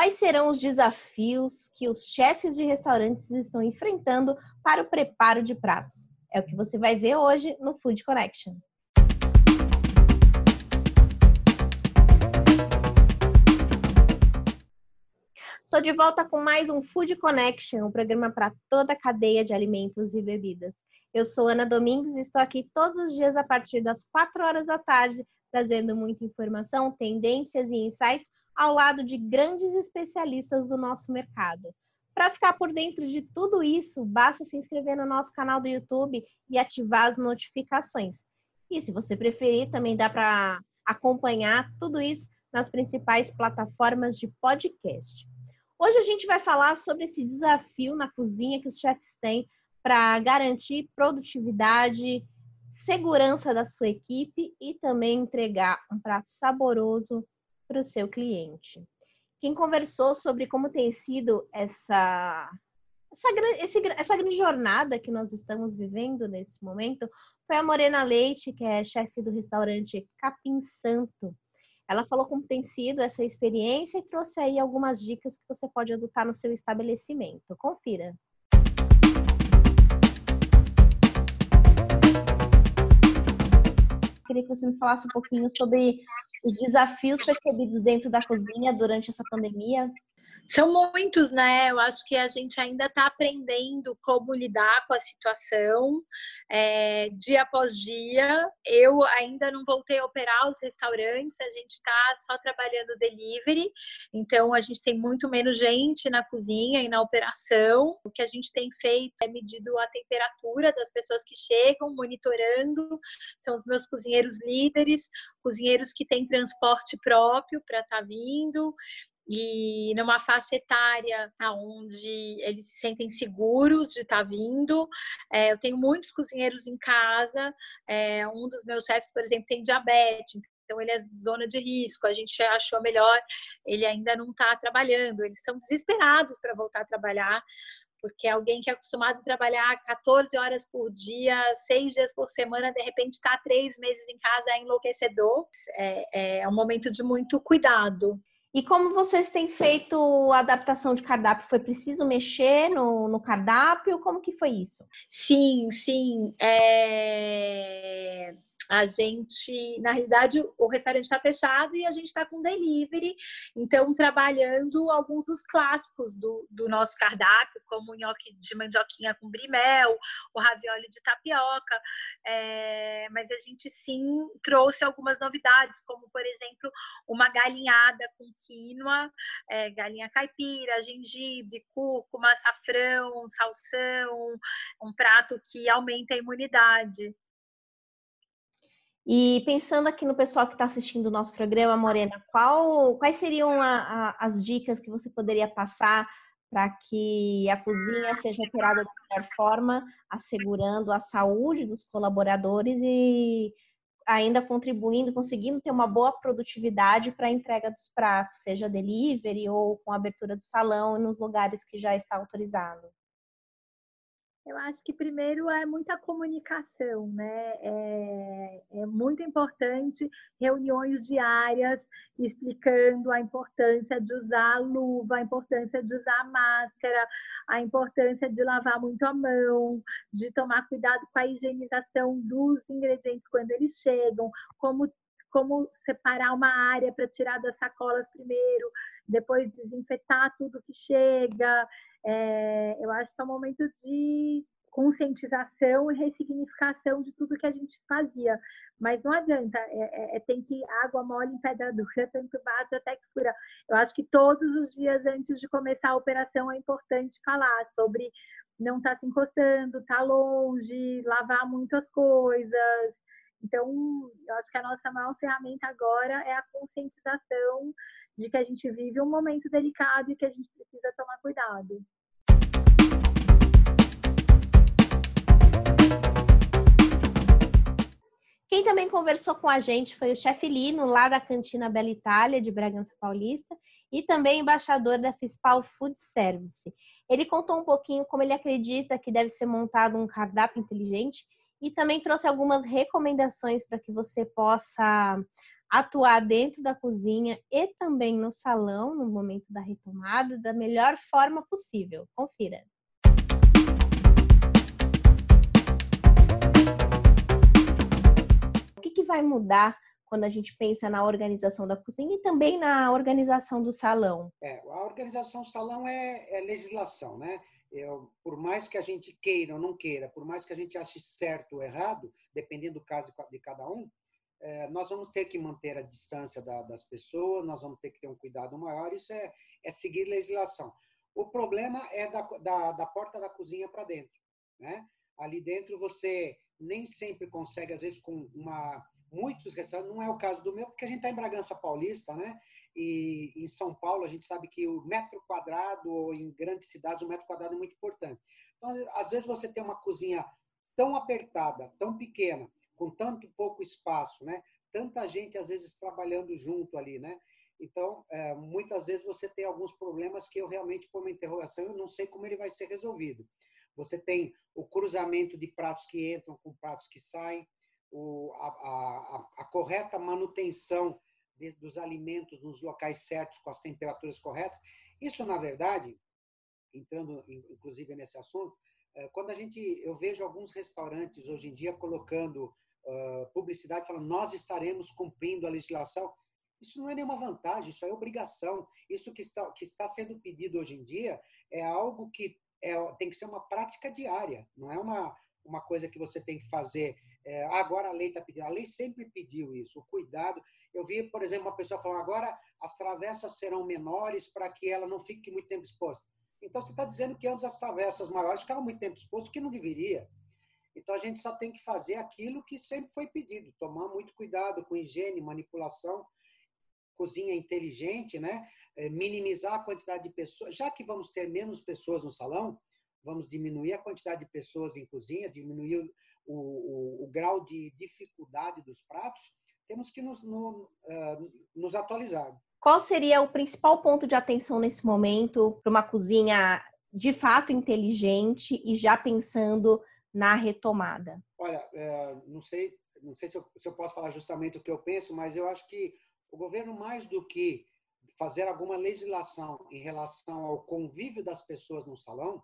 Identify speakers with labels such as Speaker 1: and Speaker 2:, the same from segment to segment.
Speaker 1: Quais serão os desafios que os chefes de restaurantes estão enfrentando para o preparo de pratos? É o que você vai ver hoje no Food Connection. Estou de volta com mais um Food Connection, um programa para toda a cadeia de alimentos e bebidas. Eu sou Ana Domingues e estou aqui todos os dias a partir das 4 horas da tarde, trazendo muita informação, tendências e insights ao lado de grandes especialistas do nosso mercado. Para ficar por dentro de tudo isso, basta se inscrever no nosso canal do YouTube e ativar as notificações. E se você preferir, também dá para acompanhar tudo isso nas principais plataformas de podcast. Hoje a gente vai falar sobre esse desafio na cozinha que os chefes têm para garantir produtividade, segurança da sua equipe e também entregar um prato saboroso para o seu cliente. Quem conversou sobre como tem sido essa, essa, esse, essa grande jornada que nós estamos vivendo nesse momento foi a Morena Leite, que é chefe do restaurante Capim Santo. Ela falou como tem sido essa experiência e trouxe aí algumas dicas que você pode adotar no seu estabelecimento. Confira. Queria que você me falasse um pouquinho sobre os desafios percebidos dentro da cozinha durante essa pandemia.
Speaker 2: São muitos, né? Eu acho que a gente ainda está aprendendo como lidar com a situação é, dia após dia. Eu ainda não voltei a operar os restaurantes, a gente está só trabalhando delivery, então a gente tem muito menos gente na cozinha e na operação. O que a gente tem feito é medido a temperatura das pessoas que chegam, monitorando. São os meus cozinheiros líderes, cozinheiros que têm transporte próprio para estar tá vindo e numa faixa etária onde eles se sentem seguros de estar tá vindo. É, eu tenho muitos cozinheiros em casa, é, um dos meus chefes, por exemplo, tem diabetes, então ele é zona de risco, a gente achou melhor, ele ainda não está trabalhando, eles estão desesperados para voltar a trabalhar, porque alguém que é acostumado a trabalhar 14 horas por dia, seis dias por semana, de repente está três meses em casa é enlouquecedor. É, é um momento de muito cuidado.
Speaker 1: E como vocês têm feito a adaptação de cardápio? Foi preciso mexer no, no cardápio? Como que foi isso?
Speaker 2: Sim, sim. É a gente, na realidade, o restaurante está fechado e a gente está com delivery, então trabalhando alguns dos clássicos do, do nosso cardápio, como o nhoque de mandioquinha com brimel, o ravioli de tapioca, é, mas a gente sim trouxe algumas novidades, como por exemplo uma galinhada com quinoa, é, galinha caipira, gengibre, cúrcuma, açafrão, salsão, um prato que aumenta a imunidade.
Speaker 1: E pensando aqui no pessoal que está assistindo o nosso programa, Morena, qual, quais seriam a, a, as dicas que você poderia passar para que a cozinha seja operada da melhor forma, assegurando a saúde dos colaboradores e ainda contribuindo, conseguindo ter uma boa produtividade para a entrega dos pratos, seja delivery ou com abertura do salão nos lugares que já está autorizado?
Speaker 2: Eu acho que primeiro é muita comunicação, né? É, é, muito importante reuniões diárias explicando a importância de usar a luva, a importância de usar a máscara, a importância de lavar muito a mão, de tomar cuidado com a higienização dos ingredientes quando eles chegam, como como separar uma área para tirar das sacolas primeiro, depois desinfetar tudo que chega, é, eu acho que é um momento de conscientização e ressignificação de tudo que a gente fazia. Mas não adianta, é, é, é tem que água mole em pedra dura, tanto bate até que fura. Eu acho que todos os dias antes de começar a operação é importante falar sobre não estar tá se encostando, estar tá longe, lavar muitas coisas. Então, eu acho que a nossa maior ferramenta agora é a conscientização de que a gente vive um momento delicado e que a gente precisa tomar cuidado.
Speaker 1: Quem também conversou com a gente foi o chefe Lino, lá da Cantina Bela Itália, de Bragança Paulista, e também embaixador da Fispal Food Service. Ele contou um pouquinho como ele acredita que deve ser montado um cardápio inteligente e também trouxe algumas recomendações para que você possa atuar dentro da cozinha e também no salão no momento da retomada da melhor forma possível. Confira. O que, que vai mudar quando a gente pensa na organização da cozinha e também na organização do salão?
Speaker 3: É, a organização do salão é, é legislação, né? Eu, por mais que a gente queira ou não queira, por mais que a gente ache certo ou errado, dependendo do caso de cada um, é, nós vamos ter que manter a distância da, das pessoas, nós vamos ter que ter um cuidado maior, isso é, é seguir legislação. O problema é da, da, da porta da cozinha para dentro. Né? Ali dentro você nem sempre consegue, às vezes, com uma muitos restaurantes, não é o caso do meu, porque a gente está em Bragança Paulista, né? E em São Paulo a gente sabe que o metro quadrado, ou em grandes cidades, o metro quadrado é muito importante. Então, às vezes você tem uma cozinha tão apertada, tão pequena, com tanto pouco espaço, né? Tanta gente às vezes trabalhando junto ali, né? Então, é, muitas vezes você tem alguns problemas que eu realmente ponho uma interrogação, eu não sei como ele vai ser resolvido. Você tem o cruzamento de pratos que entram com pratos que saem, o, a, a, a, correta manutenção de, dos alimentos nos locais certos, com as temperaturas corretas. Isso, na verdade, entrando inclusive nesse assunto, é, quando a gente eu vejo alguns restaurantes hoje em dia colocando uh, publicidade falando nós estaremos cumprindo a legislação. Isso não é nenhuma vantagem, isso é obrigação. Isso que está, que está sendo pedido hoje em dia é algo que é, tem que ser uma prática diária, não é uma, uma coisa que você tem que fazer. É, agora a lei está pedindo. A lei sempre pediu isso, o cuidado. Eu vi, por exemplo, uma pessoa falando agora as travessas serão menores para que ela não fique muito tempo exposta. Então você está dizendo que antes as travessas maiores ficavam muito tempo expostas, que não deveria. Então a gente só tem que fazer aquilo que sempre foi pedido, tomar muito cuidado com higiene, manipulação, cozinha inteligente, né? É, minimizar a quantidade de pessoas. Já que vamos ter menos pessoas no salão, vamos diminuir a quantidade de pessoas em cozinha, diminuir o, o, o grau de dificuldade dos pratos, temos que nos, no, uh, nos atualizar.
Speaker 1: Qual seria o principal ponto de atenção nesse momento para uma cozinha de fato inteligente e já pensando na retomada?
Speaker 3: Olha, é, não sei, não sei se eu, se eu posso falar justamente o que eu penso, mas eu acho que o governo, mais do que fazer alguma legislação em relação ao convívio das pessoas no salão,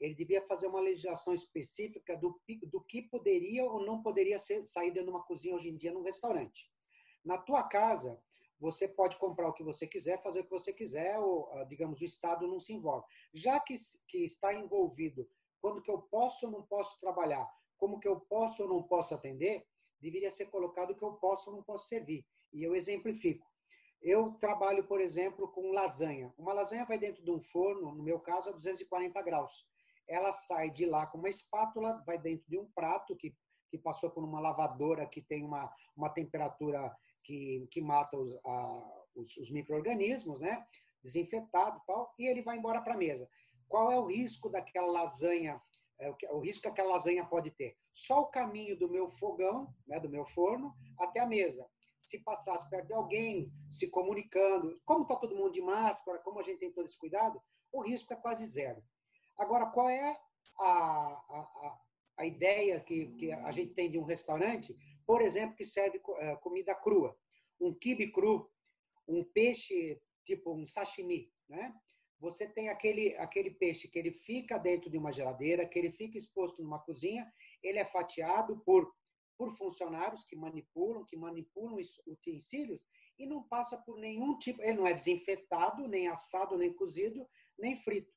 Speaker 3: ele devia fazer uma legislação específica do, do que poderia ou não poderia ser, sair dentro de uma cozinha hoje em dia num restaurante. Na tua casa, você pode comprar o que você quiser, fazer o que você quiser, ou, ah, digamos, o Estado não se envolve. Já que, que está envolvido quando que eu posso ou não posso trabalhar, como que eu posso ou não posso atender, deveria ser colocado que eu posso ou não posso servir. E eu exemplifico. Eu trabalho, por exemplo, com lasanha. Uma lasanha vai dentro de um forno, no meu caso, a 240 graus. Ela sai de lá com uma espátula, vai dentro de um prato que, que passou por uma lavadora que tem uma, uma temperatura que, que mata os, os, os micro-organismos, né? desinfetado tal, e ele vai embora para a mesa. Qual é o risco daquela lasanha, é, o risco que aquela lasanha pode ter? Só o caminho do meu fogão, né, do meu forno, até a mesa. Se passasse perto de alguém, se comunicando, como está todo mundo de máscara, como a gente tem todo esse cuidado, o risco é quase zero. Agora, qual é a, a, a ideia que, que a gente tem de um restaurante, por exemplo, que serve é, comida crua? Um quibe cru, um peixe tipo um sashimi, né? você tem aquele, aquele peixe que ele fica dentro de uma geladeira, que ele fica exposto numa cozinha, ele é fatiado por, por funcionários que manipulam, que manipulam utensílios e não passa por nenhum tipo, ele não é desinfetado, nem assado, nem cozido, nem frito.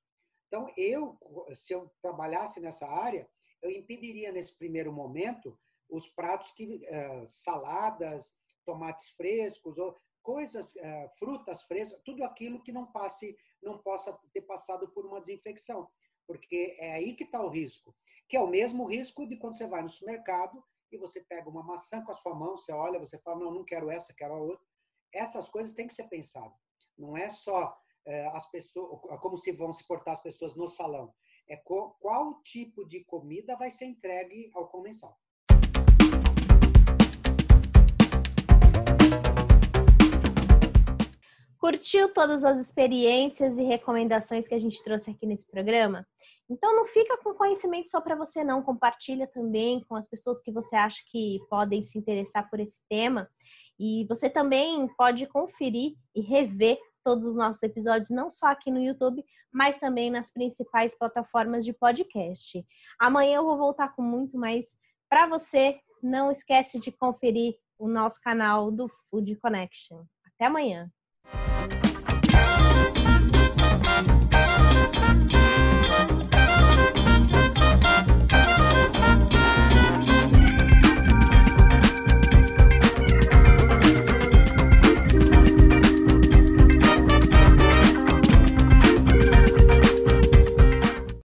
Speaker 3: Então, eu, se eu trabalhasse nessa área, eu impediria nesse primeiro momento os pratos que uh, saladas, tomates frescos ou coisas, uh, frutas frescas, tudo aquilo que não passe não possa ter passado por uma desinfecção, porque é aí que está o risco, que é o mesmo risco de quando você vai no supermercado e você pega uma maçã com a sua mão, você olha, você fala, não, não quero essa, quero a outra. Essas coisas têm que ser pensadas. Não é só as pessoas, como se vão se portar as pessoas no salão. É qual, qual tipo de comida vai ser entregue ao comensal.
Speaker 1: Curtiu todas as experiências e recomendações que a gente trouxe aqui nesse programa? Então não fica com conhecimento só para você não, compartilha também com as pessoas que você acha que podem se interessar por esse tema. E você também pode conferir e rever todos os nossos episódios, não só aqui no YouTube, mas também nas principais plataformas de podcast. Amanhã eu vou voltar com muito mais para você. Não esquece de conferir o nosso canal do Food Connection. Até amanhã.